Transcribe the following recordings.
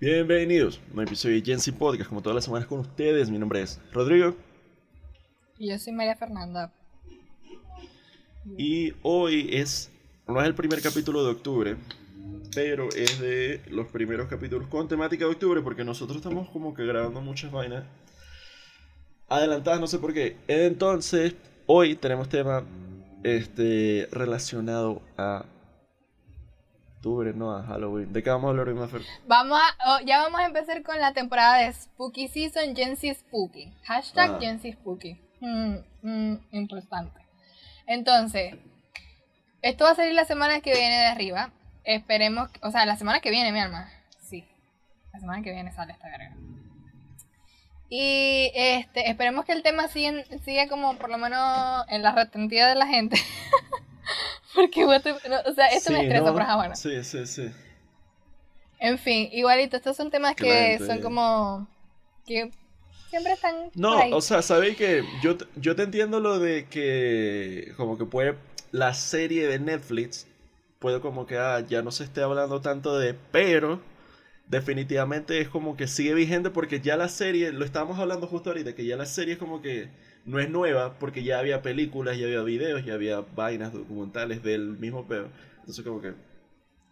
Bienvenidos a un episodio de Jensi Podcast, como todas las semanas con ustedes. Mi nombre es Rodrigo. Y yo soy María Fernanda. Y hoy es, no es el primer capítulo de octubre, pero es de los primeros capítulos con temática de octubre, porque nosotros estamos como que grabando muchas vainas adelantadas, no sé por qué. Entonces, hoy tenemos tema este, relacionado a octubre, no a Halloween. ¿De qué vamos a hablar hoy, Mafer? Vamos a, oh, ya vamos a empezar con la temporada de Spooky Season, Gensi Spooky. Hashtag Ah. Gensi Spooky. Mm, mm, importante. Entonces, esto va a salir la semana que viene de arriba. Esperemos, o sea, la semana que viene, mi alma. Sí, la semana que viene sale esta verga. Y este, esperemos que el tema siga, siga como por lo menos en la retentiva de la gente. Porque, what the- no, o sea, esto me estresa, ¿no? pero bueno. Sí, sí, sí. En fin, igualito, estos son temas que son como. que siempre están. No, por ahí. o sea, sabéis que yo, yo te entiendo lo de que como que puede la serie de Netflix puede como que ah, ya no se esté hablando tanto de, pero definitivamente es como que sigue vigente porque ya la serie, lo estábamos hablando justo ahorita, que ya la serie es como que no es nueva porque ya había películas, ya había videos, ya había vainas documentales del mismo pedo. Entonces como que,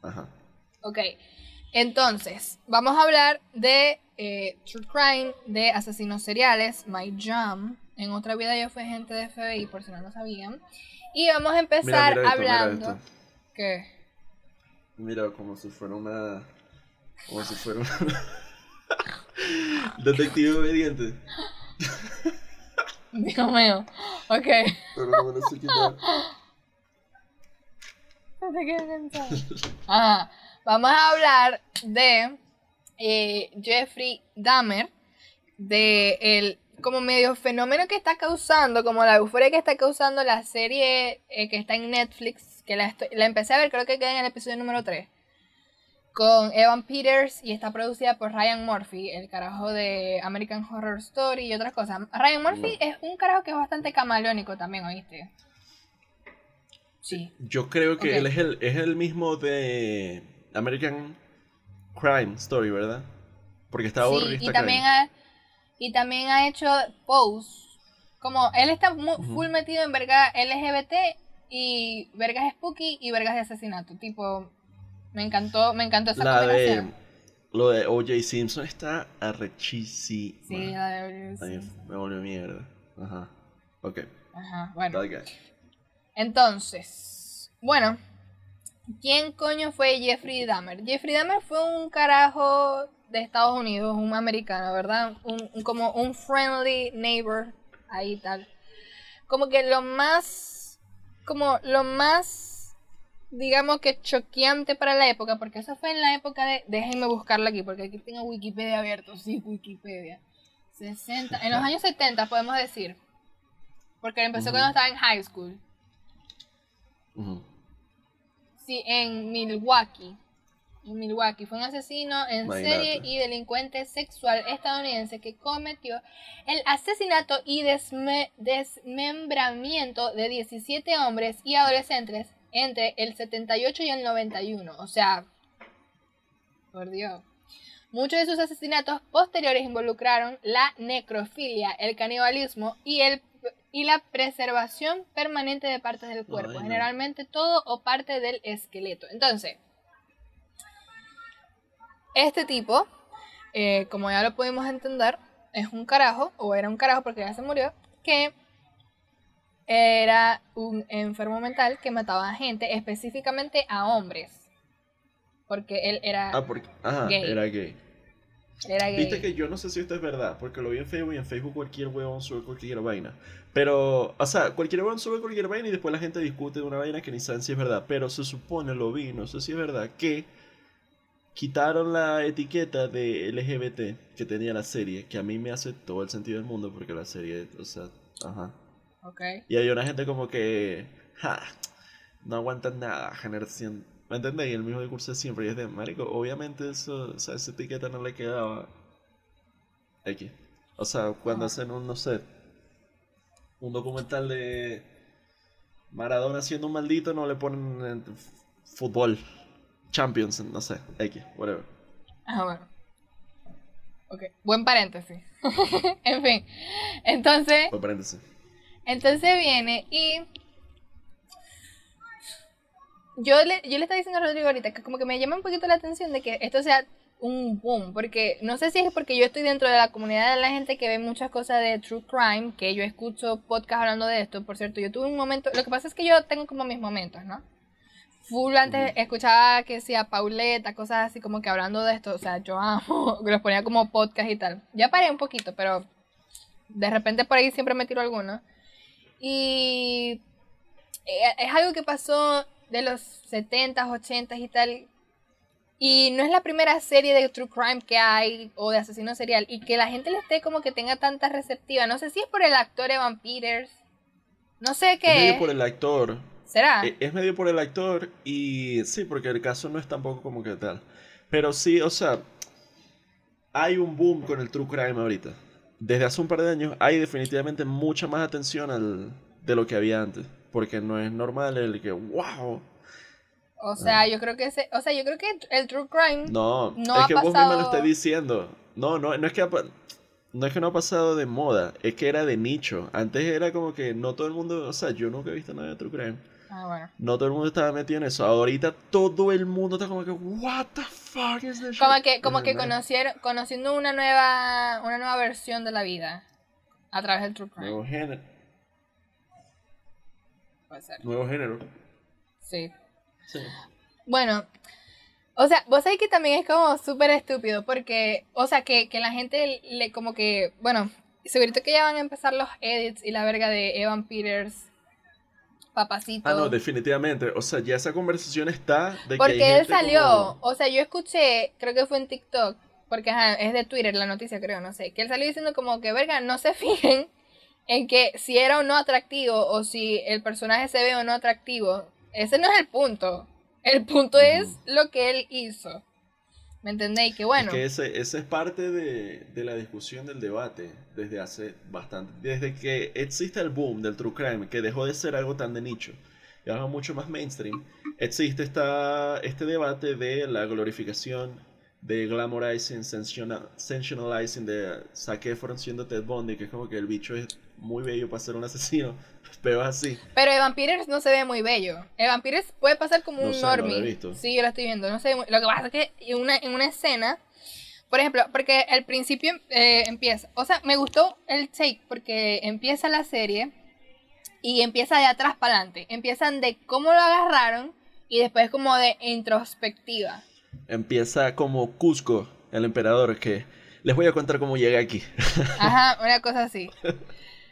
ajá. Ok, entonces, vamos a hablar de eh, True Crime, de asesinos seriales, My Jam. En otra vida yo fui agente de FBI, por si no lo sabían. Y vamos a empezar Mira, mira esto, mira hablando. esto. ¿Qué? Mira, como si fuera una. Como si fuera una. Detective obediente. Dios mío. Ok. Pero no me lo sé quitar. No. Ajá. Vamos a hablar de eh, Jeffrey Dahmer, de el como medio fenómeno que está causando, como la euforia que está causando la serie eh, que está en Netflix, que la, estoy- la empecé a ver, creo que queda en el episodio número 3, con Evan Peters y está producida por Ryan Murphy, el carajo de American Horror Story y otras cosas. Ryan Murphy es un carajo que es bastante camaleónico también, ¿oíste? Sí. Yo creo que él es el, es el mismo de American Crime Story, ¿verdad? Porque está Sí, y también ha, y también ha hecho Pose. Como él está mu- Ujú. full metido en verga LGBT y vergas spooky y vergas de asesinato. Tipo, me encantó, me encantó esa La de. combinación. Lo de O.J. Simpson está arrechísima. Sí, la de mí sí. me volvió mierda. Ajá. Ok. Ajá, bueno. Entonces, bueno, ¿quién coño fue Jeffrey Dahmer? Jeffrey Dahmer fue un carajo de Estados Unidos, un americano, ¿verdad? Un, un- como un friendly neighbor, ahí tal. Como que lo más, como lo más, digamos que choqueante para la época, porque eso fue en la época de, déjenme buscarla aquí, porque aquí tengo Wikipedia abierto, sí, Wikipedia. 60, en los años 70 podemos decir, porque empezó cuando estaba en high school. Sí, en Milwaukee. En Milwaukee fue un asesino en Imagínate. serie y delincuente sexual estadounidense que cometió el asesinato y desme- desmembramiento de 17 hombres y adolescentes entre el 78 y el 91. O sea, por Dios. Muchos de sus asesinatos posteriores involucraron la necrofilia, el canibalismo y, el, y la preservación permanente de partes del cuerpo, no. generalmente todo o parte del esqueleto. Entonces, este tipo, eh, como ya lo pudimos entender, es un carajo, o era un carajo porque ya se murió, que era un enfermo mental que mataba a gente, específicamente a hombres. Porque él era, Ah, porque. Ajá, Gay. era gay. era gay. Viste que yo no sé si esto es verdad, porque lo vi en Facebook y en Facebook cualquier huevón sube cualquier vaina. Pero, o sea, cualquier huevón sube cualquier vaina y después la gente discute de una vaina que ni saben si es verdad. Pero se supone, lo vi, no sé si es verdad, que quitaron la etiqueta de LGBT que tenía la serie, que a mí me hace todo el sentido del mundo porque la serie, o sea, ajá. Ok. Y hay una gente como que, ja, no aguantan nada, generación. ¿Me entendéis? El mismo discurso de siempre. Y es de, marico, obviamente eso, o sea, esa etiqueta no le quedaba X. O sea, cuando hacen un, no sé, un documental de Maradona siendo un maldito, no le ponen eh, fútbol, Champions, no sé, X, whatever. Ah, bueno. Ok, buen paréntesis. en fin, entonces... Buen paréntesis. Entonces viene y... Yo le, yo le estaba diciendo a Rodrigo ahorita que como que me llama un poquito la atención de que esto sea un boom, porque no sé si es porque yo estoy dentro de la comunidad de la gente que ve muchas cosas de true crime, que yo escucho podcast hablando de esto, por cierto, yo tuve un momento, lo que pasa es que yo tengo como mis momentos, ¿no? Full antes escuchaba que decía Pauleta, cosas así como que hablando de esto, o sea, yo amo, los ponía como podcast y tal. Ya paré un poquito, pero de repente por ahí siempre me tiro alguno. Y eh, es algo que pasó de los 70s, 80s y tal, y no es la primera serie de true crime que hay o de asesino serial y que la gente le esté como que tenga tanta receptiva. No sé si es por el actor Evan Peters. No sé qué. Es medio por el actor. ¿Será? E, es medio por el actor y sí, porque el caso no es tampoco como que tal. Pero sí, o sea, hay un boom con el true crime ahorita. Desde hace un par de años hay definitivamente mucha más atención al, de lo que había antes. Porque no es normal el que, wow, o sea, yo creo que ese, o sea, yo creo que el true crime no, no es que vos misma lo estás diciendo. No, no, no es que no es que no ha pasado de moda, es que era de nicho. Antes era como que no todo el mundo, o sea, yo nunca he visto nada de true crime. Ah, bueno. No todo el mundo estaba metido en eso. Ahorita todo el mundo está como que what the fuck is this Como que como que conocieron, conociendo una nueva una nueva versión de la vida a través del true crime. Nuevo género. Puede ser. Nuevo género. Sí. Bueno, o sea, vos sabés que también es como súper estúpido porque, o sea, que, la gente le como que, bueno, segurito que ya van a empezar los edits y la verga de Evan Peters, papacito. Ah, no, definitivamente, o sea, ya esa conversación está de Porque él salió, o sea, yo escuché, creo que fue en TikTok, porque es de Twitter la noticia, creo, no sé, que él salió diciendo como que, verga, no se fijen en que si era o no atractivo o si el personaje se ve o no atractivo, ese no es el punto. El punto es lo que él hizo. ¿Me entendéis? Que bueno. que ese, ese es parte de, la discusión del debate desde hace bastante. Desde que existe el boom del true crime, que dejó de ser algo tan de nicho y algo mucho más mainstream, existe esta, este debate de la glorificación de glamorizing, sensationalizing de Zac Efron siendo Ted Bundy, que es como que el bicho es muy bello para ser un asesino, pero así. Pero Evan Peters no se ve muy bello. Evan Peters puede pasar como un normie. Sí, yo lo estoy viendo. No sé, lo que pasa es que en una, en una escena, por ejemplo, porque al principio eh, empieza, o sea, me gustó el take porque empieza la serie y empieza de atrás para adelante. Empiezan de cómo lo agarraron y después como de introspectiva. Empieza como Cusco, el emperador, que les voy a contar cómo llegué aquí. Ajá, una cosa así.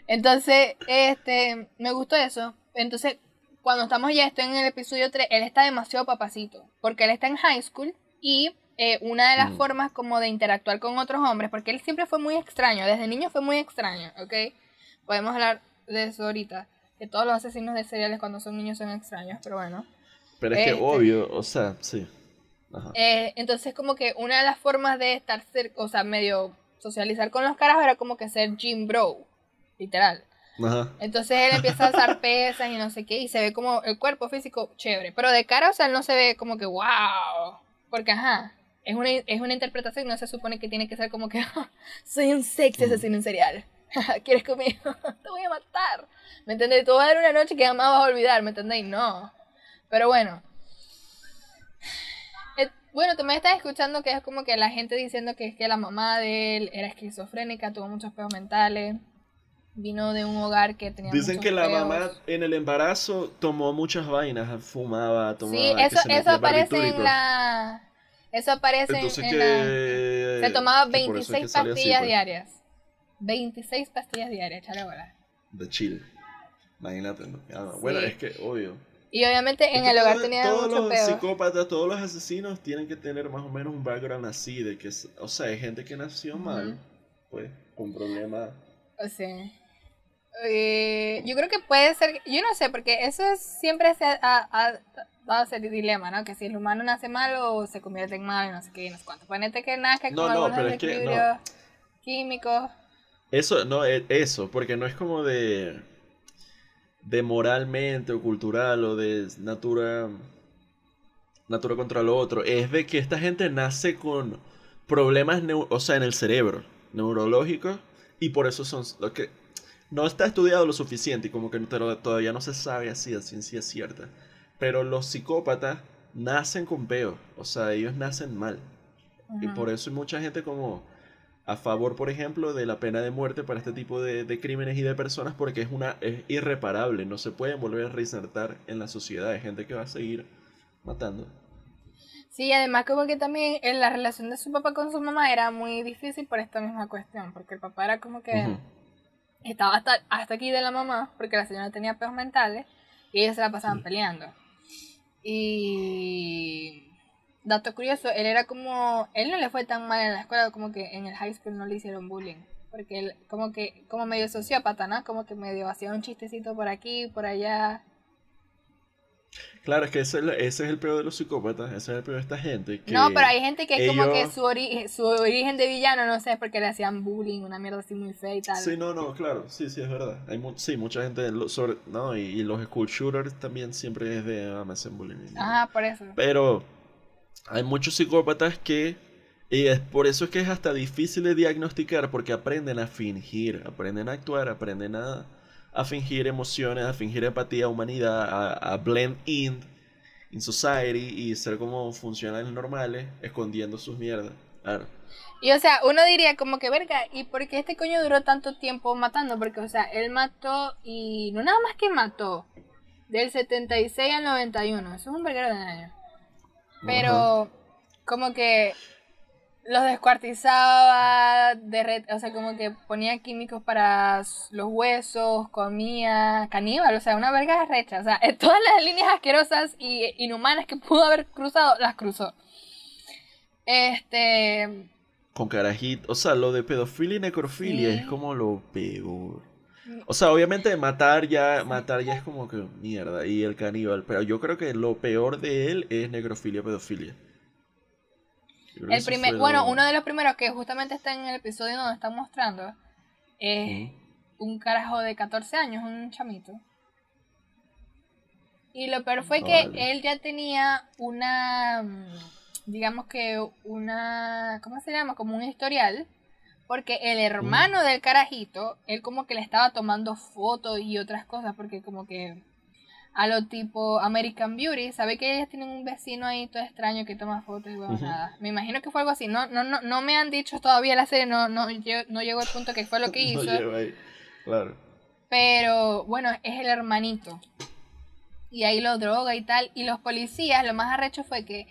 Entonces, este, me gustó eso. Entonces, cuando estamos ya estoy en el episodio 3, él está demasiado papacito, porque él está en high school y eh, una de las mm. formas como de interactuar con otros hombres, porque él siempre fue muy extraño, desde niño fue muy extraño, ¿ok? Podemos hablar de eso ahorita, que todos los asesinos de seriales cuando son niños son extraños, pero bueno. Pero es que este, obvio, o sea, sí. Eh, entonces como que una de las formas de estar cerca, o sea, medio socializar con los caras era como que ser Jim Bro literal. Entonces él empieza a usar pesas y no sé qué, y se ve como el cuerpo físico chévere. Pero de cara, o sea, él no se ve como que wow. Porque, ajá, es una, es una interpretación, no se supone que tiene que ser como que ah, soy un sexy asesino en serial. ¿Quieres conmigo? Te voy a matar. ¿Me entendés? Te voy a dar una noche que jamás vas a olvidar, ¿me entendéis? No. Pero bueno. Eh, bueno, también estás escuchando que es como que la gente diciendo que es que la mamá de él era esquizofrénica, tuvo muchos pedos mentales vino de un hogar que tenía Dicen que la mamá en el embarazo tomó muchas vainas, fumaba, tomaba. Sí, eso, eso aparece en la. Eso aparece en la. Se tomaba 26 pastillas pues. diarias. 26 pastillas diarias, chale bola. De chill. Imagínate. Bueno, es que, obvio. Y obviamente en el hogar tenía todos mucho los psicópatas, todos los asesinos tienen que tener más o menos un background así, de que, o sea, hay gente que nació mal, pues, con problemas. O sea. Eh, yo creo que puede ser, yo no sé, porque eso es, siempre se ha, dado ese dilema, ¿no? Que si el humano nace mal o se convierte en malo, no sé qué, no sé cuánto. Ponete que nazca con no, algunos desequilibrios químicos. Eso, no, e, eso, porque no es como de de moralmente o cultural o de natura natura contra lo otro, es de que esta gente nace con problemas, o sea, en el cerebro, neurológicos, y por eso son lo que no está estudiado lo suficiente y como que todavía no se sabe así a ciencia cierta. Pero los psicópatas nacen con peo, o sea, ellos nacen mal. Y por eso hay mucha gente como a favor, por ejemplo, de la pena de muerte para este tipo de, crímenes y de personas porque es una es irreparable, no se pueden volver a reinsertar en la sociedad, hay gente que va a seguir matando. Sí, además como que también en la relación de su papá con su mamá era muy difícil por esta misma cuestión, porque el papá era como que estaba hasta, hasta aquí de la mamá, porque la señora tenía peos mentales, y ellos se la pasaban peleando. Y dato curioso, él era como, él no le fue tan mal en la escuela como que en el high school no le hicieron bullying. Porque él como que, como medio sociópata, ¿no? Como que medio hacía un chistecito por aquí, por allá. Claro, es que ese, es el peor de los psicópatas, ese es el peor de esta gente. no, pero hay gente que es como que su, su origen de villano, no sé, es porque le hacían bullying, una mierda así muy fea y tal. Sí, no, no, claro, sí, sí, es verdad. Hay sí, mucha gente, sobre, no, y, los school shooters también siempre es de, ah, me hacen bullying. Ajá, por eso. Pero hay muchos psicópatas que, y es por eso es que es hasta difícil de diagnosticar, porque aprenden a fingir, aprenden a actuar, aprenden a a fingir emociones, a fingir empatía, humanidad, a, blend in in society y ser como funcionales normales, escondiendo sus mierdas. Claro. Y o sea, uno diría como que verga, ¿y por qué este coño duró tanto tiempo matando? Porque, o sea, él mató y no nada más que mató. Del 76 al 91, eso es un verguero de años. Pero, como que los descuartizaba, o sea, como que ponía químicos para los huesos, comía caníbal, o sea, una verga recha. O sea, todas las líneas asquerosas y inhumanas que pudo haber cruzado, las cruzó. Este. Con carajito, o sea, lo de pedofilia y necrofilia es como lo peor. O sea, obviamente matar ya, matar ya es como que mierda, y el caníbal, pero yo creo que lo peor de él es necrofilia, pedofilia. El primer, bueno, uno de los primeros que justamente está en el episodio donde están mostrando es un carajo de 14 años, un chamito. Y lo peor fue que él ya tenía una, digamos que una, ¿cómo se llama? Como un historial. Porque el hermano del carajito, él como que le estaba tomando fotos y otras cosas, porque como que a lo tipo American Beauty, sabe que ellas tienen un vecino ahí todo extraño que toma fotos y bueno, nada. Me imagino que fue algo así. No, no, no, no me han dicho todavía la serie, no, no, no llegó al punto que fue lo que hizo. Claro. Pero bueno, es el hermanito. Y ahí lo droga y tal. Y los policías, lo más arrecho fue que.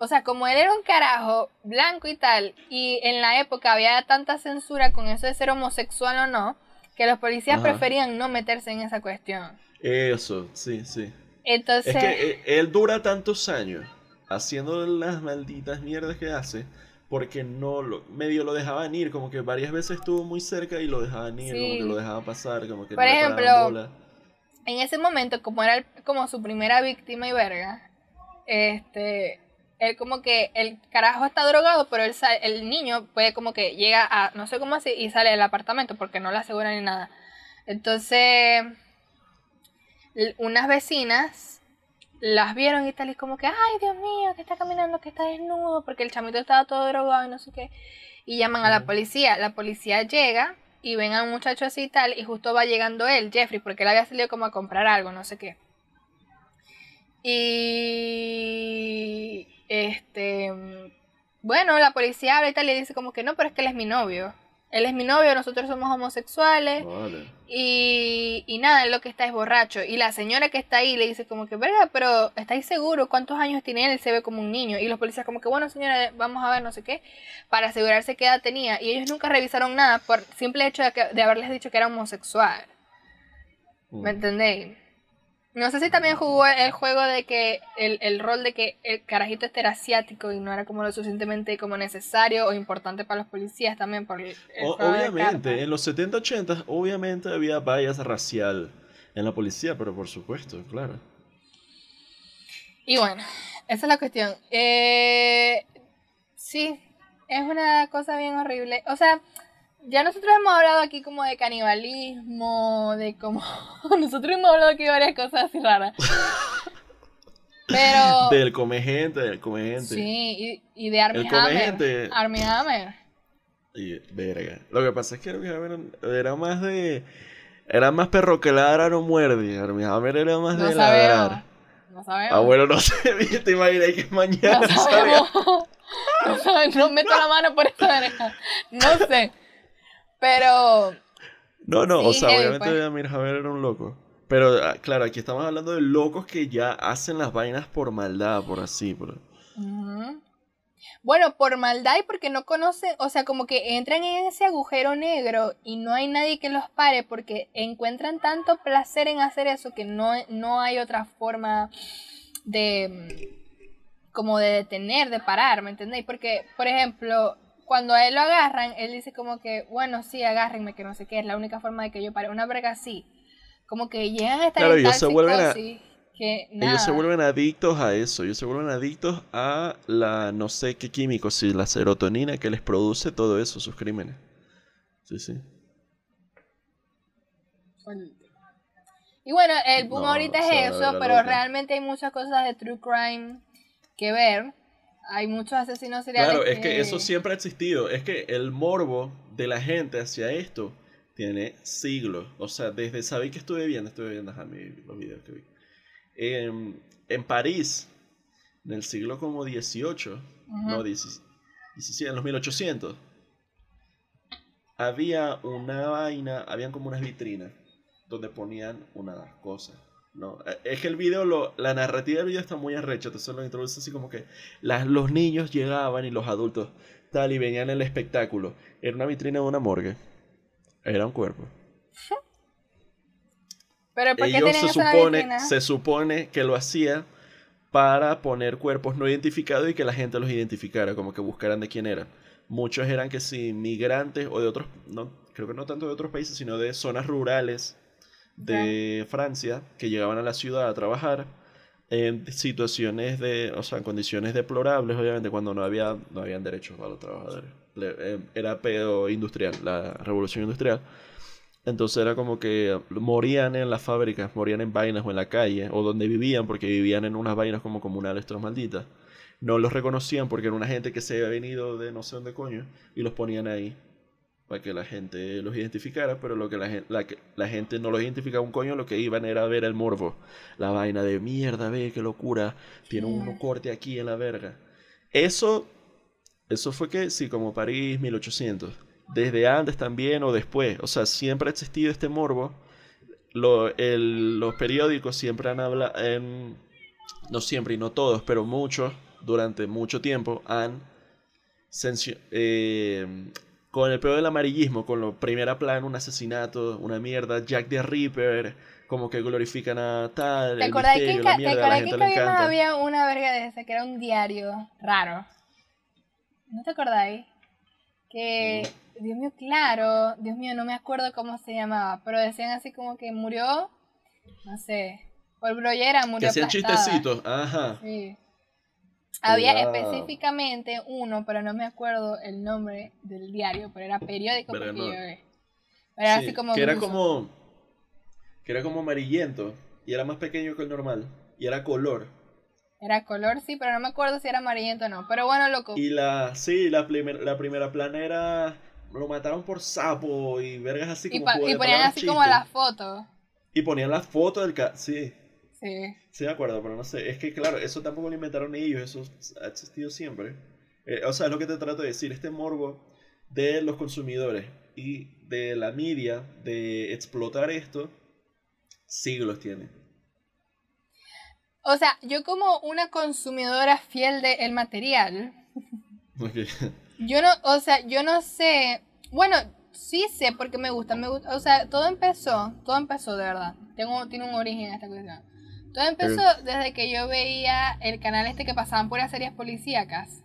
O sea, como él era un carajo blanco y tal, y en la época había tanta censura con eso de ser homosexual o no, que los policías preferían no meterse en esa cuestión. Eso, sí, sí. Entonces... Es que eh, él dura tantos años haciendo las malditas mierdas que hace porque no lo, medio lo dejaban ir, como que varias veces estuvo muy cerca y lo dejaban ir, como que lo dejaban pasar, como que Por ejemplo, en ese momento, como era como su primera víctima y verga, este, él como que el carajo está drogado, pero él el niño puede como que llega a, no sé cómo así, y sale del apartamento porque no le aseguran ni nada. Entonces, unas vecinas las vieron y tal, y como que, ay, Dios mío, que está caminando, que está desnudo, porque el chamito estaba todo drogado y no sé qué. Y llaman a la policía. La policía llega y ven a un muchacho así y tal, y justo va llegando él, Jeffrey, porque él había salido como a comprar algo, no sé qué. Y. Este. Bueno, la policía habla y tal, y dice como que no, pero es que él es mi novio él es mi novio, nosotros somos homosexuales. Y, y nada, él lo que está es borracho. Y la señora que está ahí le dice como que, verga, pero ¿estáis seguros? ¿Cuántos años tiene él? Se ve como un niño. Y los policías como que, bueno señora, vamos a ver no sé qué, para asegurarse qué edad tenía. Y ellos nunca revisaron nada por simple hecho de, que, de haberles dicho que era homosexual. ¿Me mm. entendéis? No sé si también jugó el juego de que el, rol de que el carajito este era asiático y no era como lo suficientemente como necesario o importante para los policías también por Obviamente, en los 70, 80 obviamente había vallas racial en la policía, pero por supuesto, claro. Y bueno, esa es la cuestión. Eh, sí, es una cosa bien horrible. O sea, ya nosotros hemos hablado aquí como de canibalismo, de como... nosotros hemos hablado aquí de varias cosas así raras. Pero. Del come gente, del come gente. Sí, y, y de Army Hammer. Army Hammer. Y, verga. Lo que pasa es que Army Hammer era más de. Era más perro que ladra no muerde. Army Hammer era más de ladrar. No sabemos. Bueno, no sé, te imaginas que mañana no sabemos. no sabemos. No meto la mano por esta verga. No sé. Pero. No, no, o sea, obviamente pues. Amir era un loco. Pero ah, claro, aquí estamos hablando de locos que ya hacen las vainas por maldad, por así. Por... Bueno, por maldad y porque no conocen, o sea, como que entran en ese agujero negro y no hay nadie que los pare porque encuentran tanto placer en hacer eso que no, no hay otra forma de como de detener, de parar, ¿me entendéis? Porque, por ejemplo, cuando a él lo agarran, él dice como que, bueno, sí, agárrenme, que no sé qué, es la única forma de que yo pare. Una verga así. Como que llegan a estar claro, ellos se vuelven a, que Ellos se vuelven adictos a eso, ellos se vuelven adictos a la no sé qué químico, si la serotonina que les produce todo eso, sus crímenes. Sí, sí. Y bueno, el boom ahorita es eso, pero realmente hay muchas cosas de true crime que ver. Hay muchos asesinos seriales. Claro, es que eso siempre ha existido. Es que el morbo de la gente hacia esto tiene siglos. O sea, desde, sabéis que estuve viendo, estuve viendo los videos que vi. En, París, en el siglo como 18, no, 17, en los 1800, había una vaina, habían como unas vitrinas donde ponían unas cosas. No, es que el video, lo, la narrativa del video está muy arrecha, te solo introduce así como que las, los niños llegaban y los adultos tal y venían el espectáculo. Era una vitrina de una morgue. Era un cuerpo. ¿Pero por Ellos se supone, se supone que lo hacía para poner cuerpos no identificados y que la gente los identificara, como que buscaran de quién eran. Muchos eran que si migrantes o de otros, no, creo que no tanto de otros países, sino de zonas rurales de Francia que llegaban a la ciudad a trabajar en situaciones de, o sea, en condiciones deplorables, obviamente, cuando no había, no habían derechos para los trabajadores. Eh, era pedo industrial, la revolución industrial. Entonces era como que morían en las fábricas, morían en vainas o en la calle, o donde vivían, porque vivían en unas vainas como comunales, estos malditas. No los reconocían porque era una gente que se había venido de no sé dónde coño, y los ponían ahí para que la gente los identificara, pero lo que la, la, la gente no los identificaba un coño, lo que iban era a ver el morbo. La vaina de mierda, ve, qué locura, tiene un corte aquí en la verga. Eso, eso fue que, sí, como París 1800. Desde antes también o después, o sea, siempre ha existido este morbo. Lo, el, los periódicos siempre han hablado, no siempre y no todos, pero muchos, durante mucho tiempo, han eh, con el peor del amarillismo, con lo primera plana, un asesinato, una mierda, Jack the Ripper, como que glorifican a tal. ¿Te acordás que, la mierda, ¿te que había una verga de esa que era un diario raro? ¿No te acordáis? Que, Dios mío, claro, Dios mío, no me acuerdo cómo se llamaba, pero decían así como que murió, no sé, por brollera murió. Que hacían chistecitos, ajá. Sí. Había específicamente uno, pero no me acuerdo el nombre del diario, pero era periódico pero Era así como que era como que era como amarillento y era más pequeño que el normal y era color. Era color, sí, pero no me acuerdo si era amarillento o no. Pero bueno, loco. Y la, sí, la, la primera plana era. Lo mataron por sapo y vergas así como. Y, y ponían así como la foto. Y ponían la foto del. Sí. Sí. Sí, de acuerdo, pero no sé. Es que, claro, eso tampoco lo inventaron ellos, eso ha existido siempre. Eh, o sea, es lo que te trato de decir, este morbo de los consumidores y de la media de explotar esto, siglos tiene. O sea, yo como una consumidora fiel del material, yo no, o sea, yo no sé, bueno, sí sé porque me gusta, me gusta, o sea, todo empezó, todo empezó de verdad, Tengo, tiene un origen esta cuestión. Todo empezó desde que yo veía el canal este que pasaban puras series policíacas.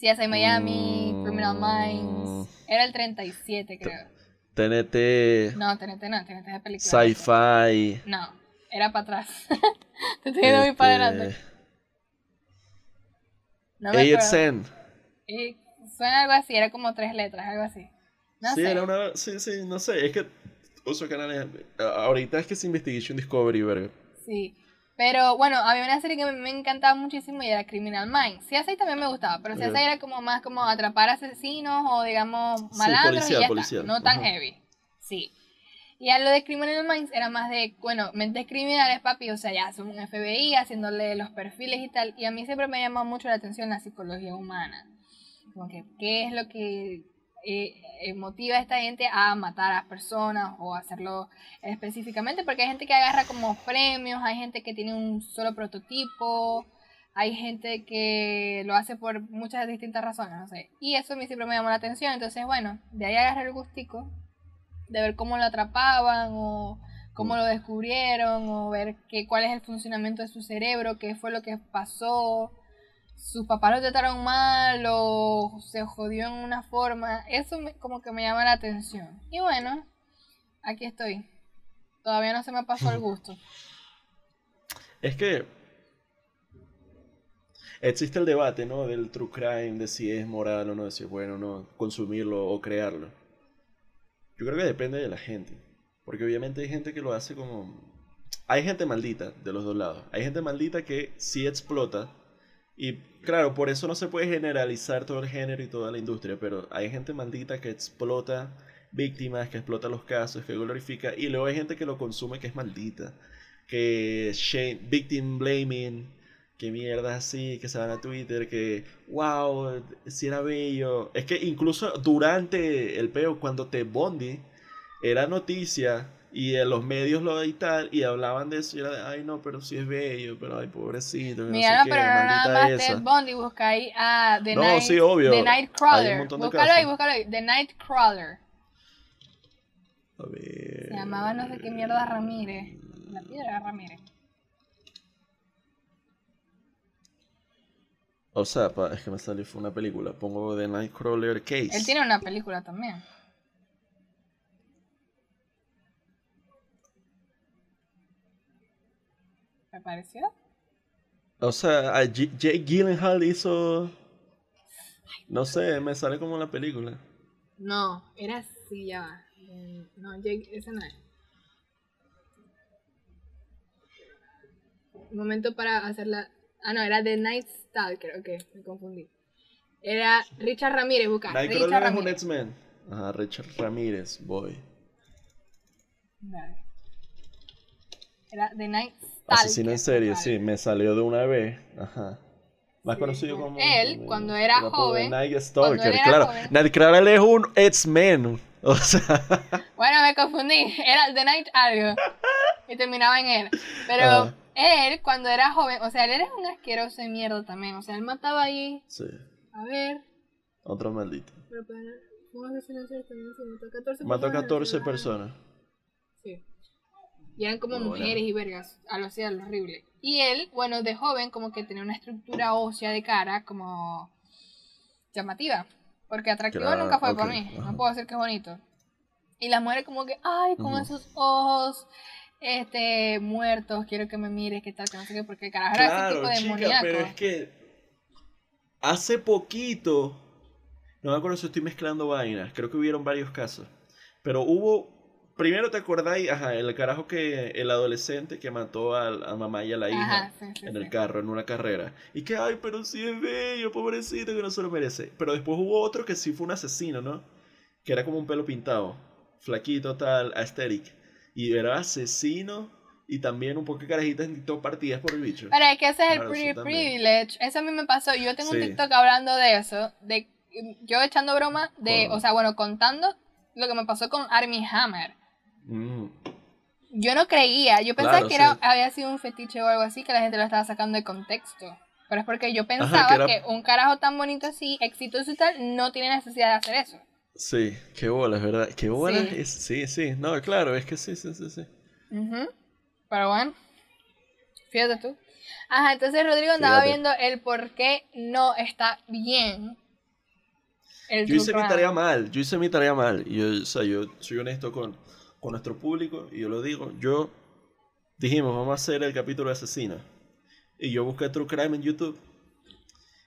CSI Miami, mm. Criminal Minds. Era el 37, creo. TNT. No, TNT no, TNT de película. Sci-fi. No, era para atrás. Te estoy yendo muy para este, adelante. No me. Y suena algo así, era como tres letras, algo así. No sí, sé. era una. Sí, sí, no sé. Es que uso canales. Ahorita es que es Investigation Discovery, verga. Sí. Pero bueno, había una serie que me, encantaba muchísimo y era Criminal Minds. CSI también me gustaba, pero CSI era como más como atrapar asesinos o digamos malandros y ya no tan heavy. Sí. Y a lo de Criminal Minds era más de, bueno, mentes criminales, papi, o sea, ya son un FBI haciéndole los perfiles y tal. Y a mí siempre me llamado mucho la atención la psicología humana. Como que, ¿qué es lo que eh, motiva a esta gente a matar a personas o hacerlo específicamente, porque hay gente que agarra como premios, hay gente que tiene un solo prototipo, hay gente que lo hace por muchas distintas razones, no sé. Y eso a mí siempre me llamó la atención, entonces bueno, de ahí agarré el gustico de ver cómo lo atrapaban o cómo lo descubrieron o ver qué, cuál es el funcionamiento de su cerebro, qué fue lo que pasó sus papás lo trataron mal o se jodió en una forma. Eso como que me llama la atención. Y bueno, aquí estoy. Todavía no se me pasó el gusto. Es que existe el debate, ¿no? Del true crime, de si es moral o no, de si es bueno o no consumirlo o crearlo. Yo creo que depende de la gente. Porque obviamente hay gente que lo hace como... Hay gente maldita de los dos lados. Hay gente maldita que sí explota y claro, por eso no se puede generalizar todo el género y toda la industria, pero hay gente maldita que explota víctimas, que explota los casos, que glorifica, y luego hay gente que lo consume que es maldita, que shame, victim blaming, que mierda así, que se van a Twitter, que wow, si era bello. Es que incluso durante el peo, cuando te bondi, era noticia y en los medios lo y tal, y hablaban de eso, y era de, ay no, pero sí es bello, pero ay pobrecito. Mira, no, sé pero no nada más Ted Bundy, busca ahí a The, no, Night, sí, obvio. The Nightcrawler. Búscalo ahí, búscalo ahí, The Nightcrawler. A ver. Se llamaba no sé qué mierda Ramírez. La piedra Ramírez. O sea, es que me salió fue una película. Pongo The Nightcrawler Case. Él tiene una película también. ¿Me pareció? O sea, Jake Gyllenhaal hizo. No sé, me sale como la película. No, era así, ya No, Jake, ese no es. Momento para hacerla. Ah, no, era The Night Stalker, ok, me confundí. Era Richard Ramírez, busca. Ramírez. es un X-Men. Ajá, Richard Ramírez, boy. Era The Night Asesino en serie, sí, me salió de una vez. Ajá. Más conocido como. Él, cuando era joven. Night Stalker, claro. Nightcrawler es un X-Men. O sea. Bueno, me confundí. Era The Night algo. Y terminaba en él. Pero él, cuando era joven, o sea, él era un asqueroso de mierda también. O sea, él mataba ahí. Sí. A ver. Otro maldito. Pero para. ¿Cómo asesino en serie también? mató a 14 Mató a 14 personas. Y eran como mujeres y vergas, algo así, algo horrible. Y él, bueno, de joven como que tenía una estructura ósea de cara como llamativa. Porque atractivo nunca fue para mí, no puedo decir que es bonito. Y las mujeres como que, ay, con esos ojos este muertos, quiero que me mires, que tal, que no sé qué, porque carajo era ese tipo de chica, pero es que hace poquito, no me acuerdo si estoy mezclando vainas, creo que hubieron varios casos, pero hubo Primero te acordáis, ajá, el carajo que el adolescente que mató a, a mamá y a la hija en el carro, en una carrera. Y que, ay, pero sí es bello, pobrecito, que no se lo merece. Pero después hubo otro que sí fue un asesino, ¿no? Que era como un pelo pintado, flaquito, tal, aesthetic. Y era asesino y también un poco de carajitas en TikTok partidas por el bicho. Pero es que ese es el privilege. Eso a mí me pasó. Yo tengo un TikTok hablando de eso. De, yo echando broma de, o sea, bueno, contando lo que me pasó con Armie Hammer. Mm. Yo no creía, yo pensaba que era, había sido un fetiche o algo así, que la gente lo estaba sacando de contexto. Pero es porque yo pensaba que, un carajo tan bonito así, exitoso y tal, no tiene necesidad de hacer eso. Sí, qué bola, es verdad. Qué bola sí. es. Sí, sí. No, claro, es que sí, sí, sí, sí. Pero bueno, fíjate tú. Ajá, entonces Rodrigo andaba viendo el por qué no está bien. yo hice mi tarea mal, yo hice mi tarea mal. Yo, o sea, yo soy honesto con con nuestro público, y yo lo digo, yo dijimos, vamos a hacer el capítulo de asesina. Y yo busqué True Crime en YouTube.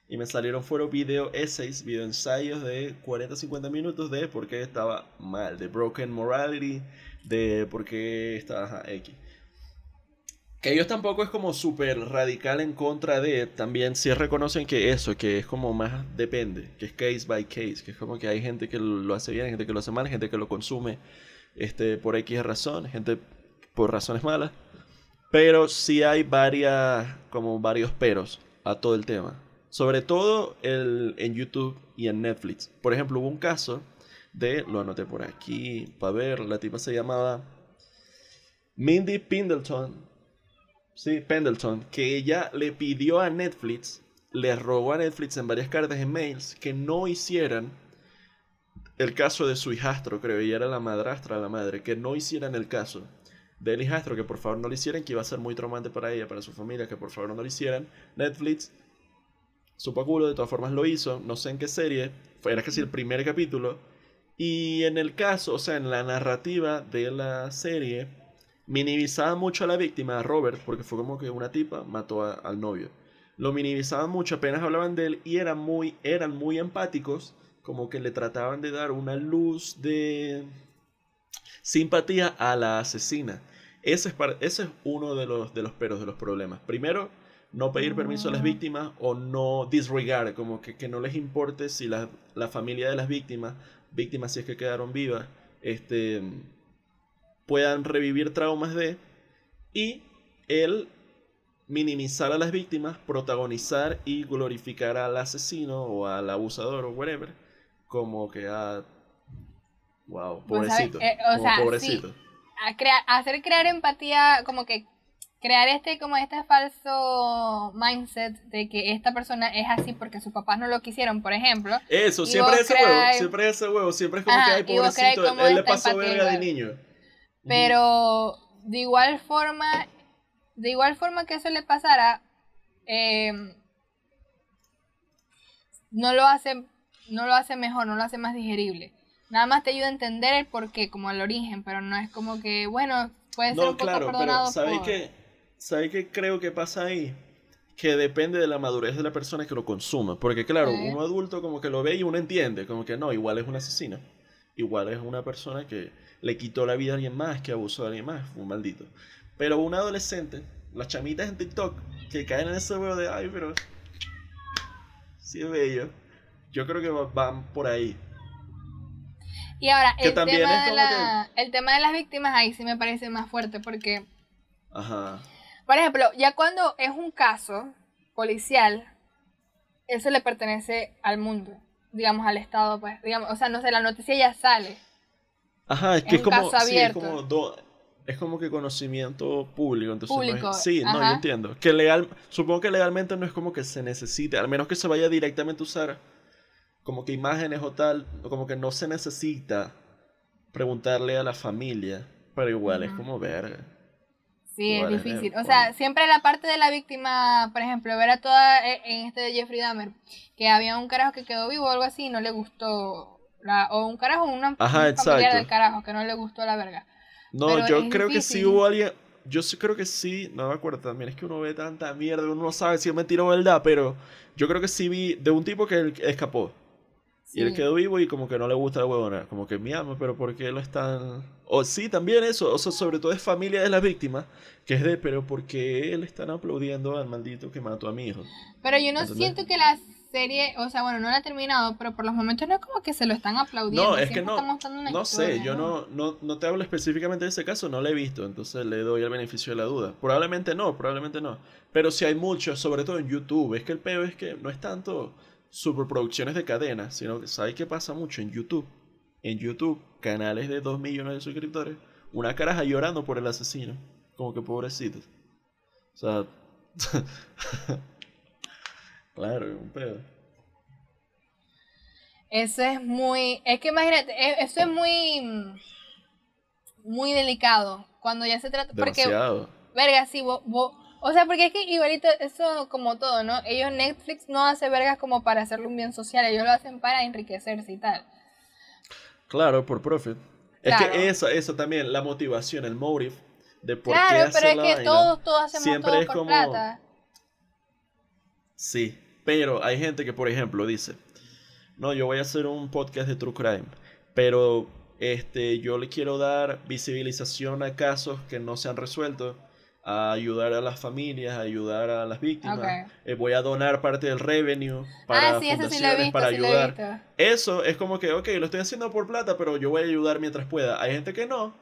Y me salieron fueron video essays, video ensayos de 40-50 minutos de por qué estaba mal, de broken morality, de por qué estaba X. Que ellos tampoco es como súper radical en contra de, también sí reconocen que eso, que es como más depende, que es case by case, que es como que hay gente que lo hace bien, gente que lo hace mal, gente que lo consume este, por X razón, gente por razones malas. Pero sí hay varias, como varios peros a todo el tema. Sobre todo el, en YouTube y en Netflix. Por ejemplo, hubo un caso de, lo anoté por aquí para ver, la tipa se llamaba Mindy Pendleton. Sí, Pendleton, que ella le pidió a Netflix, le robó a Netflix en varias cartas en mails que no hicieran el caso de su hijastro, creo, y era la madrastra, la madre, que no hicieran el caso del hijastro, que por favor no lo hicieran, que iba a ser muy traumante para ella, para su familia, que por favor no lo hicieran. Netflix supo culo, de todas formas lo hizo, no sé en qué serie, era casi el primer capítulo. Y en el caso, o sea, en la narrativa de la serie, minimizaba mucho a la víctima, a Robert, porque fue como que una tipa mató al novio. Lo minimizaban mucho, apenas hablaban de él y eran muy, eran muy empáticos, como que le trataban de dar una luz de simpatía a la asesina. Ese es, ese es uno de los, de los peros, de los problemas. Primero, no pedir permiso a las víctimas o no disregard, como que, que no les importe si la, la, familia de las víctimas, víctimas si es que quedaron vivas, este, puedan revivir traumas de, y el minimizar a las víctimas, protagonizar y glorificar al asesino o al abusador o whatever, como que a... Ah, wow, pues, pobrecito. Eh, pobrecito. hacer crear empatía, como que crear este como este falso mindset de que esta persona es así porque sus papás no lo quisieron, por ejemplo. Eso, siempre es ese huevo, siempre es ese huevo, siempre es como que hay pobrecito, él, le pasó verga de niño. Pero de igual forma, de igual forma que eso le pasara, em, no lo hace, no lo hace mejor, no lo hace más digerible. Nada más te ayuda a entender el porqué, como el origen, pero no es como que, bueno, puede ser un poco claro, pero ¿sabéis que ¿Sabes qué creo que pasa ahí? Que depende de la madurez de la persona que lo consuma. Porque claro, un adulto como que lo ve y uno entiende, como que no, igual es un asesino. Igual es una persona que le quitó la vida a alguien más, que abusó de alguien más, un maldito. Pero un adolescente, las chamitas en TikTok, que caen en ese huevo de, ay, pero... Sí es bello. Yo creo que van por ahí. Y ahora, el, tema de el tema de las víctimas ahí sí me parece más fuerte porque... Ajá. Por ejemplo, ya cuando es un caso policial, eso le pertenece al mundo, digamos al Estado, pues, digamos, o sea, no sé, la noticia ya sale. Ajá, es que es, como, sí, es como es como que conocimiento público, entonces público. sí, no, yo entiendo. Que legal, supongo que legalmente no es como que se necesite, al menos que se vaya directamente a usar como que imágenes o tal, como que no se necesita preguntarle a la familia, pero igual es como verga. Sí, es difícil. O sea, siempre la parte de la víctima, por ejemplo, ver a toda, e, en este de Jeffrey Dahmer, que había un carajo que quedó vivo o algo así y no le gustó, la, o un carajo, una Ajá, familiar del carajo que no le gustó la verga. No, yo creo que sí hubo alguien, yo sí creo que sí, no me acuerdo también, es que uno ve tanta mierda, uno no sabe si es mentira o verdad, pero yo creo que sí vi de un tipo que escapó. Y él quedó vivo y como que no le gusta la huevona. Como que mi ama, pero ¿por qué lo están...? O sí, también eso. O sea, sobre todo es familia de las víctimas. Que es de, pero ¿por qué él están aplaudiendo al maldito que mató a mi hijo? Pero yo no siento que la serie... O sea, bueno, no la ha terminado, pero por los momentos no es como que se lo están aplaudiendo. No, es que no... No sé, yo ¿no? No, no, te hablo específicamente de ese caso, no lo he visto. Entonces le doy el beneficio de la duda. Probablemente no, probablemente no. Pero si hay muchos, sobre todo en YouTube. Es que el peo es que no es tanto superproducciones de cadena, sino que ¿sabes qué pasa mucho en YouTube? En YouTube, canales de 2 millones de suscriptores, una caraja llorando por el asesino, como que pobrecitos. O sea, claro, un pedo. Eso es muy, es que imagínate, e, eso es muy, muy delicado cuando ya se trata, Demasiado. porque, verga, sí, vos o sea, porque es que igualito, eso como todo, ¿no? Ellos Netflix no hace vergas como para hacerle un bien social, ellos lo hacen para enriquecerse y tal. Claro, por profit. Es que eso, eso también, la motivación, el motive de por claro, qué pero es que todos, todos hacemos siempre todo es por como... plata. Sí, pero hay gente que, por ejemplo, dice, no, yo voy a hacer un podcast de True Crime, pero este, yo le quiero dar visibilización a casos que no se han resuelto a ayudar a las familias, a ayudar a las víctimas. Eh, voy a donar parte del revenue para ah, sí, eso sí visto, para ayudar. Eso es como que, ok, lo estoy haciendo por plata, pero yo voy a ayudar mientras pueda. Hay gente que no.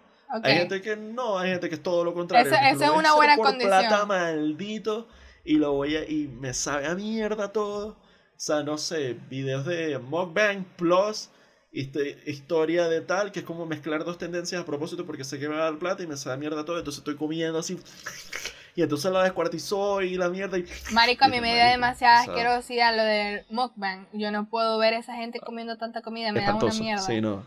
Hay gente que no, hay gente que es todo lo contrario. Eso, eso es una buena por condición. plata maldito y lo voy a y me sabe a mierda todo. O sea, no sé, videos de Mukbang Plus historia de tal, que es como mezclar dos tendencias a propósito porque sé que me va a dar plata y me sabe mierda todo, entonces estoy comiendo así. Y entonces la descuartizó y la mierda y... Marico, a mí me da demasiada asquerosidad lo del mukbang. Yo no puedo ver a esa gente comiendo tanta comida, me da una mierda. Sí, no.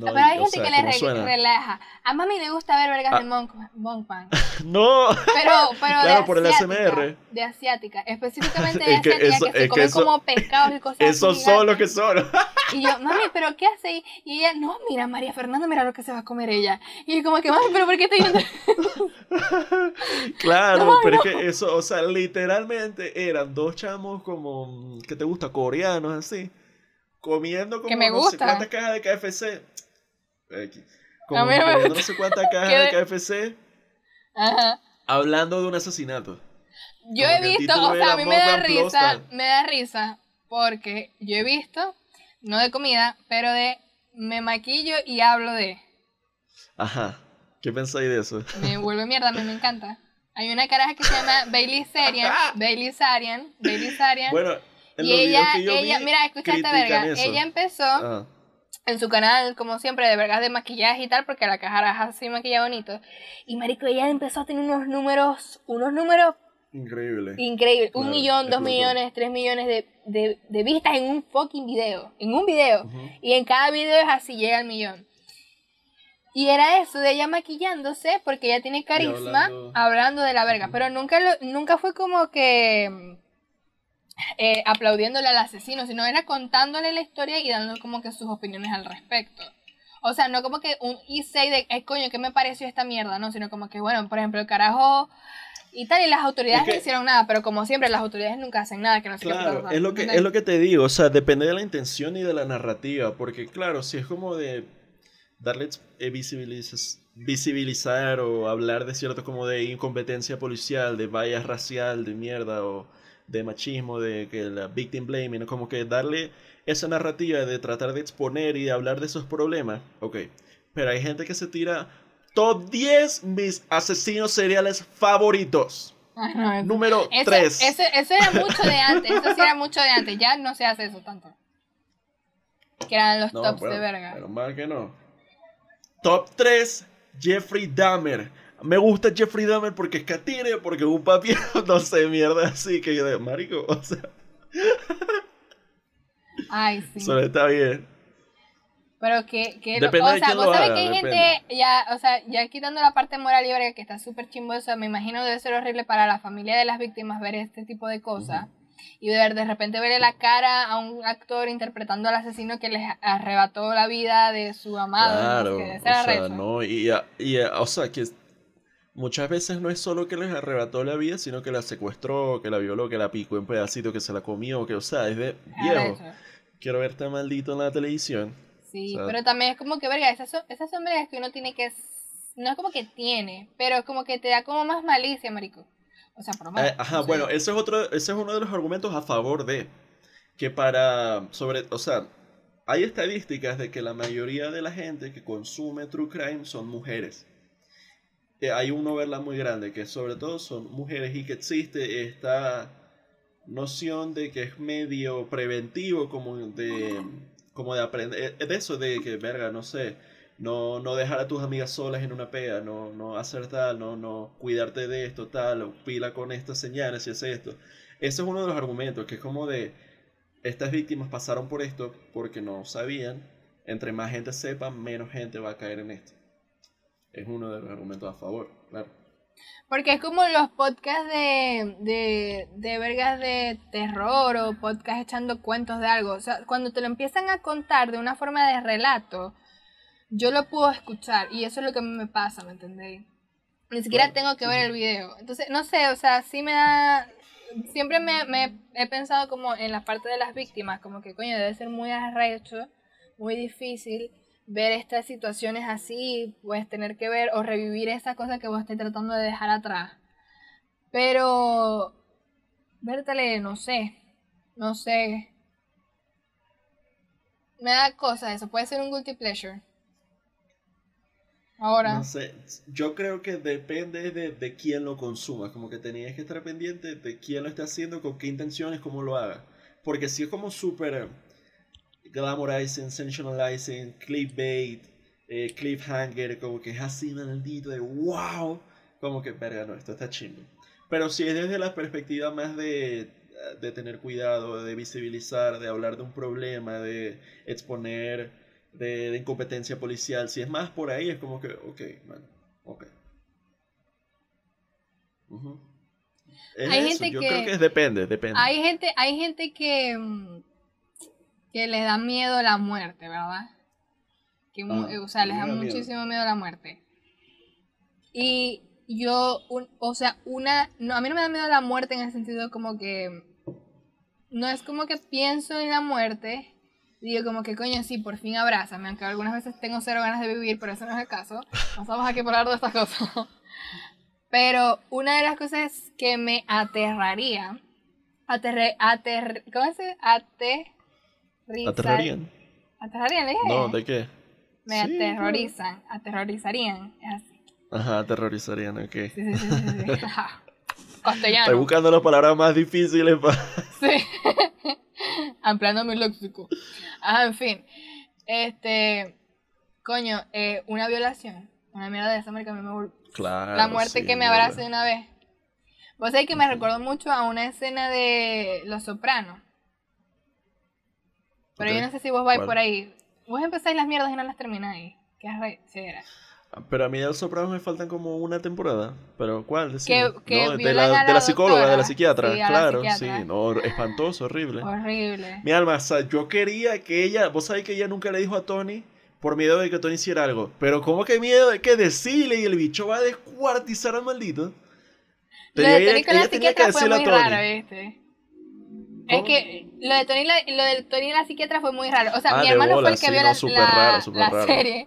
Pero hay gente que le relaja. A mami le gusta ver vergas de ah. mukbang. no. Pero, pero claro, por el ASMR. De asiática. Específicamente de asiática, que, se comen como pescados y cosas Esos son los que son. Y yo, mami, ¿pero qué hace? Y ella, no, mira, María Fernanda, mira lo que se va a comer ella. Y yo como que, mami, ¿pero por qué estoy viendo? claro, pero es que eso, o sea, literalmente eran dos chamos como, ¿qué te gusta? Coreanos, así. Comiendo como me no sé cuántas cajas de KFC. Como comiendo no sé cuántas cajas de KFC. Ajá. Hablando de un asesinato. Yo he visto, o sea, a mí me da risa, me da risa, porque yo he visto no de comida, pero de me maquillo y hablo de. Ajá. ¿Qué pensáis de eso? Me vuelve mierda, a mí me encanta. Hay una caraja que se llama Bailey Sarian, Bailey Sarian, Bailey Sarian. Bueno, en y ella, ella, mira, escucha esta verga. Ella empezó en su canal, como siempre, de vergas de maquillaje y tal, porque la cajaraja así maquilla bonito. Y marico, ella empezó a tener unos números, unos números Increíble. Increíble. un millón, dos millones, tres millones de, vistas en un fucking video. En un video. Y en cada video es así, llega al millón. Y era eso, de ella maquillándose, porque ella tiene carisma, hablando... de la verga. Pero nunca, nunca fue como que eh, aplaudiéndole al asesino, sino era contándole la historia y dando como que sus opiniones al respecto. O sea, no como que un y say de, ay, coño, ¿qué me pareció esta mierda? No, sino como que, bueno, por ejemplo, el carajo y tal, y las autoridades no hicieron nada, pero como siempre, las autoridades nunca hacen nada que no Claro, es lo que, es lo que te digo, o sea, depende de la intención y de la narrativa, porque claro, si es como de darle eh, visibilizar o hablar de cierto como de incompetencia policial, de vallas racial, de mierda, o de machismo, de que la victim blaming, como que darle esa narrativa de tratar de exponer y de hablar de esos problemas, ok, pero hay gente que se tira Top 10 mis asesinos seriales favoritos. Número 3. Eso, era mucho de antes. Eso sí era mucho de antes. Ya no se hace eso tanto. Que eran los tops de verga. Pero mal que no. Top 3, Jeffrey Dahmer. Me gusta Jeffrey Dahmer porque es catire, porque es un papi, no sé, mierda así que yo de marico, o sea. Ay, sí. Eso está bien. Pero que, que o sea, vos sabés que hay gente, ya, o sea, ya quitando la parte moral y que está súper chimbosa, me imagino debe ser horrible para la familia de las víctimas ver este tipo de cosas. Y ver, de repente verle la cara a un actor interpretando al asesino que les arrebató la vida de su amado. Claro, o sea, no, y, y, o sea, que muchas veces no es solo que les arrebató la vida, sino que la secuestró, que la violó, que la picó en pedacitos, que se la comió, que, o sea, es de viejo. Quiero verte maldito en la televisión. Sí, pero también es como que, verga, esas son, esas son vergas que uno tiene que... No es como que tiene, pero es como que te da como más malicia, marico. O sea, por eh, ajá, bueno, ese es, otro, ese es uno de los argumentos a favor de que para, sobre, o sea, hay estadísticas de que la mayoría de la gente que consume True Crime son mujeres. Hay un overlap muy grande, que sobre todo son mujeres y que existe esta noción de que es medio preventivo, como de como de aprender, eh, de eso de que, verga, no sé, no, no dejar a tus amigas solas en una pea, no, no hacer tal, no, no cuidarte de esto, tal, pila con estas señales y hace esto. Ese es uno de los argumentos, que es como de, estas víctimas pasaron por esto porque no sabían, entre más gente sepa, menos gente va a caer en esto. Es uno de los argumentos a favor, claro. Porque es como los podcasts de, de, de vergas de terror o podcasts echando cuentos de algo. O sea, cuando te lo empiezan a contar de una forma de relato, yo lo puedo escuchar y eso es lo que me pasa, ¿me entendéis? Ni siquiera tengo que ver el video. Entonces, no sé, o sea, sí me da... Siempre me, me he pensado como en la parte de las víctimas, como que coño, debe ser muy arrecho, muy difícil ver estas situaciones así, pues tener que ver o revivir esa cosa que vos estés tratando de dejar atrás. Pero, Bertale, no sé, no sé. Me da cosa eso, puede ser un guilty pleasure. Ahora. No sé, yo creo que depende de, de quién lo consuma, como que tenías que estar pendiente de quién lo está haciendo, con qué intenciones, cómo lo haga. Porque si es como súper glamorizing, sensationalizing, clickbait, eh, cliffhanger, como que es así maldito de wow, como que verga, no, esto está chingo. Pero si es desde la perspectiva más de, de tener cuidado, de visibilizar, de hablar de un problema, de exponer de, incompetencia policial. Si es más por ahí, es como que, ok, bueno, ok. hay gente Yo que, creo que depende, depende. Hay gente, hay gente que, mm, que le da miedo la muerte, ¿verdad? Que, ah, o sea, les da muchísimo miedo. la muerte. Y yo, o sea, una, no, a mí no me da miedo la muerte en el sentido como que, no es como que pienso en la muerte, digo como que coño, sí, por fin abrázame, aunque algunas veces tengo cero ganas de vivir, pero eso no es el caso. No estamos aquí para hablar de estas cosas. Pero una de las cosas que me aterraría, aterre, ater, ¿cómo se dice? Aterrarían. ¿Aterrarían? No, ¿de qué? Me aterrorizan, aterrorizarían, es así. Ajá, aterrorizarían, ok. Sí, sí, sí, sí, sí. Castellano. Estoy buscando las palabras más difíciles para... Sí. ampliando mi léxico. Ah, en fin. Este. Coño, eh, una violación. Una mierda de esa marca me Claro. La muerte que me abrace de una vez. Vos sabés que me recordó mucho a una escena de Los Sopranos. Pero yo no sé si vos vais por ahí. Vos empezáis las mierdas y no las termináis. Que es. Sí, era. Pero a mí de los Sopranos me faltan como una temporada. ¿Pero cuál? Que, de, la, de la psicóloga, de la psiquiatra. claro, sí. No, espantoso, horrible. Horrible. Mi alma, o sea, yo quería que ella. Vos sabés que ella nunca le dijo a Tony por miedo de que Tony hiciera algo. Pero ¿cómo que miedo de que decirle y el bicho va a descuartizar al maldito? lo de Tony con la muy raro, ¿viste? Es que lo de, Tony, lo de Tony y la psiquiatra fue muy raro. O sea, ah, mi hermano fue el que vio la, la serie.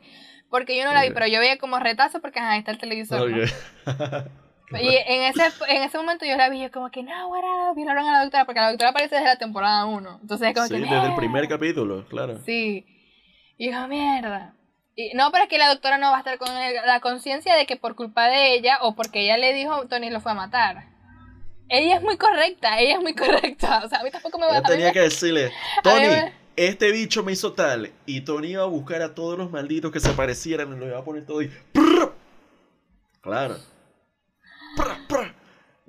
Porque yo no la vi, pero yo veía como retazo porque ahí está el televisor. y en ese, en ese momento yo la vi yo como que, no, ahora violaron a la doctora, porque la doctora aparece desde la temporada 1. Entonces es como sí, que, desde el primer capítulo, claro. Sí. Y yo, mierda. Y, no, pero es que la doctora no va a estar con la conciencia de que por culpa de ella o porque ella le dijo, Tony lo fue a matar. Ella es muy correcta, ella es muy correcta. O sea, a mí tampoco me va a... tenía que decirle, Tony, este bicho me hizo tal. Y Tony iba a buscar a todos los malditos que se parecieran y lo iba a poner todo y. Claro.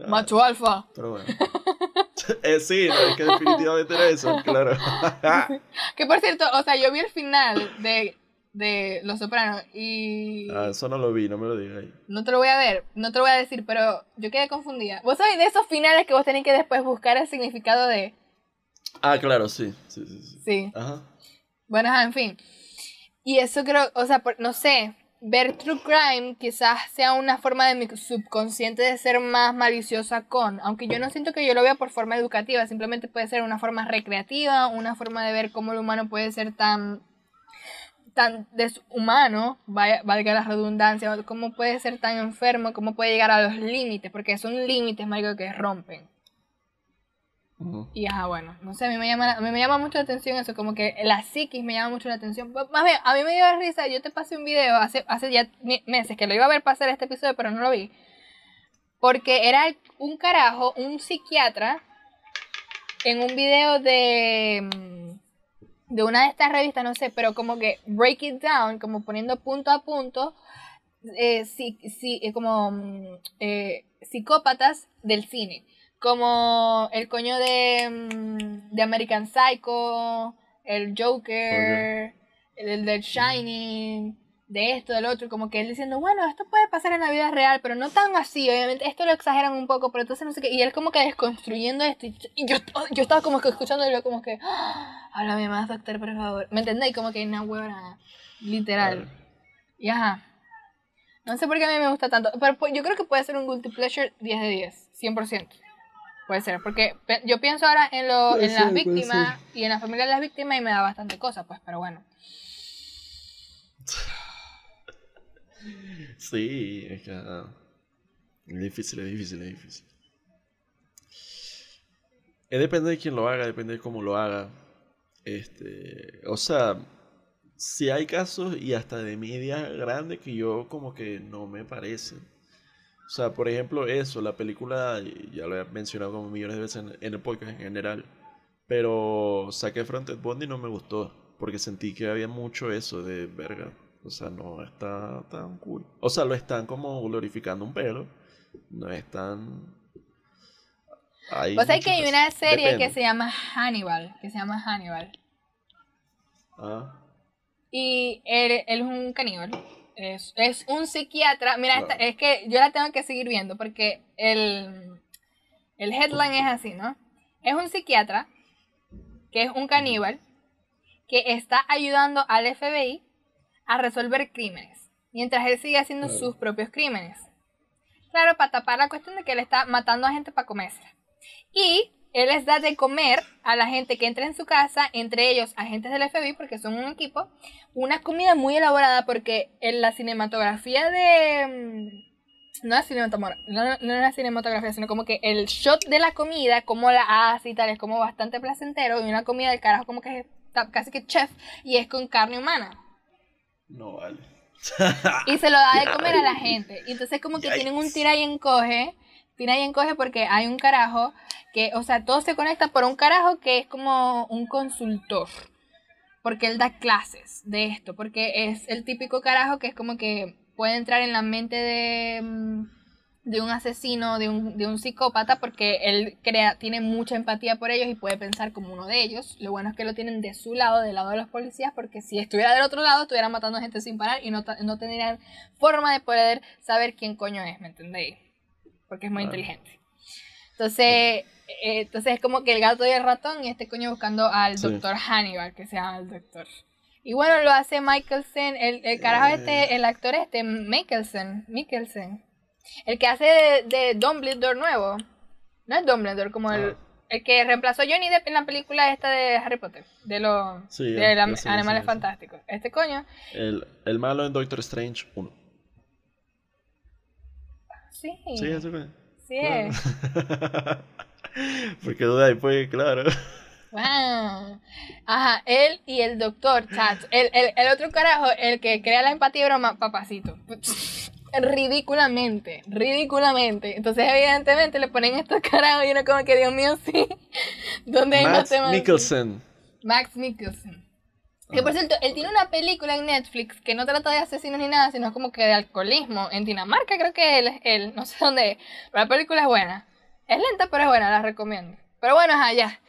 Macho alfa. Pero bueno. eh, sí, es que definitivamente era eso, claro. que por cierto, o sea, yo vi el final de, de Los Sopranos y. Ah, eso no lo vi, no me lo digas ahí. No te lo voy a ver, no te lo voy a decir, pero yo quedé confundida. Vos sabés de esos finales que vos tenés que después buscar el significado de. Ah, claro, sí. Sí, sí, sí. Ajá. Bueno, en fin. Y eso creo, o sea, no sé, ver True Crime quizás sea una forma de mi subconsciente de ser más maliciosa con, aunque yo no siento que yo lo vea por forma educativa, simplemente puede ser una forma recreativa, una forma de ver cómo el humano puede ser tan tan deshumano, valga la redundancia, cómo puede ser tan enfermo, cómo puede llegar a los límites, porque son límites, marico, que rompen. Y ajá, bueno, no sé, a mí, me llama, a mí me llama mucho la atención eso, como que la psiquis me llama mucho la atención. Más bien, a mí me dio risa, yo te pasé un video hace, hace ya meses que lo iba a ver hacer este episodio, pero no lo vi. Porque era un carajo, un psiquiatra, en un video de, mm, de una de estas revistas, no sé, pero como que break it down, como poniendo punto a punto, eh, eh como mm, eh, psicópatas del cine. Como el coño de, mm, de American Psycho, el Joker, el del Shining, de esto, del otro, como que él diciendo, bueno, esto puede pasar en la vida real, pero no tan así, obviamente, esto lo exageran un poco, pero entonces no sé qué, y él como que desconstruyendo esto, y yo, yo estaba como que yo como que, ¡Ah! háblame más, doctor, por favor, ¿me entendéis? Como que una huevona, literal. Y ajá. No sé por qué a mí me gusta tanto, pero yo creo que puede ser un guilty pleasure 10 de 10, 100%. Puede ser, porque yo pienso ahora en, lo, en las víctimas y en la familia de las víctimas y me da bastante cosa, pues, pero bueno. Sí, es que... Ah, es difícil, es difícil, es difícil. Es depende de quién lo haga, depende de cómo lo haga. Este, o sea, si hay casos y hasta de media grande que yo como que no me parece. O sea, por ejemplo, eso, la película, ya lo he mencionado como millones de veces en, el podcast en general, pero saqué Fronted Bondi no me gustó, porque sentí que había mucho eso de verga. O sea, no está tan cool. O sea, lo están como glorificando un pelo. No es tan... Hay pues hay que hay una serie que se llama Hannibal, que se llama Hannibal. Ah. Y él, es un caníbal. Es, un psiquiatra. Mira, es que yo la tengo que seguir viendo porque el, el headline es así, ¿no? Es un psiquiatra que es un caníbal que está ayudando al FBI a resolver crímenes, mientras él sigue haciendo sus propios crímenes. Claro, para tapar la cuestión de que él está matando a gente para comérsela. Y él les da de comer a la gente que entra en su casa, entre ellos agentes del FBI, porque son un equipo, una comida muy elaborada, porque en la cinematografía de... Mm, no la, cinematografía, no, la cinematografía, sino como que el shot de la comida, como la hace y tal, es como bastante placentero, y una comida del carajo como que es casi que chef, y es con carne humana. No vale. y se lo da de comer a la gente. Y entonces como que tienen un tira y encoge tira y encoge porque hay un carajo que, o sea, todo se conecta por un carajo que es como un consultor. Porque él da clases de esto, porque es el típico carajo que es como que puede entrar en la mente de, mm, de un asesino, de un, de un psicópata, porque él crea, tiene mucha empatía por ellos y puede pensar como uno de ellos. Lo bueno es que lo tienen de su lado, del lado de los policías, porque si estuviera del otro lado, estuviera matando gente sin parar y no, no tendrían forma de poder saber quién coño es, ¿me entendéis? porque es muy inteligente. Entonces, eh, entonces es como que el gato y el ratón y este coño buscando al doctor Hannibal, que se llama el doctor. Y bueno, lo hace Michelson, el, el carajo este, el actor este, Michelson, Michelson. El que hace de, de Dumbledore nuevo. No es Dumbledore, como el, ah. el que reemplazó a Johnny Depp en la película esta de Harry Potter, de los de animales fantásticos. Este coño. El, el malo en Doctor Strange 1. Sí. Sí, eso fue. Sí es. Porque duda después, claro. Wow. Ajá, él y el doctor, chat. El, el, el, otro carajo, el que crea la empatía broma, papacito. Ridículamente, ridículamente. Entonces, evidentemente, le ponen estos carajos y uno como que, Dios mío, sí. ¿Dónde hay Max Mikkelsen. Max Mikkelsen. Que por cierto, él tiene una película en Netflix que no trata de asesinos ni nada, sino como que de alcoholismo. En Dinamarca creo que él es él, no sé dónde es. Pero la película es buena. Es lenta, pero es buena, la recomiendo. Pero bueno, allá.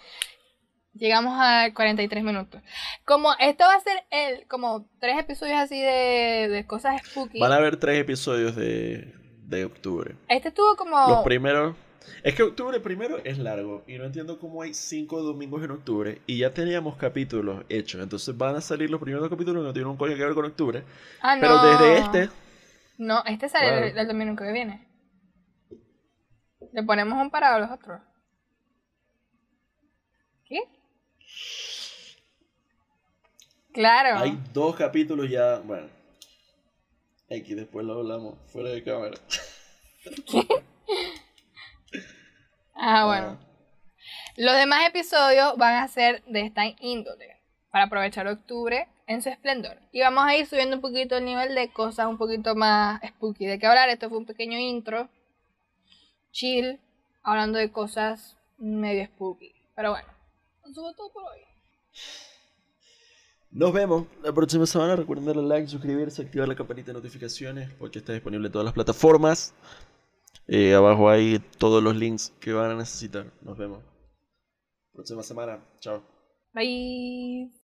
Llegamos a 43 minutos. Como esto va a ser el, como tres episodios así de, de cosas spooky. Van a haber tres episodios de, de octubre. Este estuvo como... Los primeros es que octubre primero es largo y no entiendo cómo hay cinco domingos en octubre y ya teníamos capítulos hechos. Entonces van a salir los primeros capítulos que no tienen un coño que ver con octubre. Ah, pero desde este. No, este sale el, domingo que viene. Le ponemos un parado a los otros. ¿Qué? Claro. Hay dos capítulos ya. Bueno. Aquí después lo hablamos fuera de cámara. ¿Qué? Ah, bueno. Los demás episodios van a ser de esta índole, para aprovechar octubre en su esplendor. Y vamos a ir subiendo un poquito el nivel de cosas un poquito más spooky. ¿De qué hablar? Esto fue un pequeño intro, chill, hablando de cosas medio spooky. Pero bueno, eso todo por hoy. Nos vemos la próxima semana. Recuerden darle like, suscribirse, activar la campanita de notificaciones porque está disponible en todas las plataformas. Eh, abajo hay todos los links que van a necesitar. Nos vemos. Próxima semana. Chao. Bye.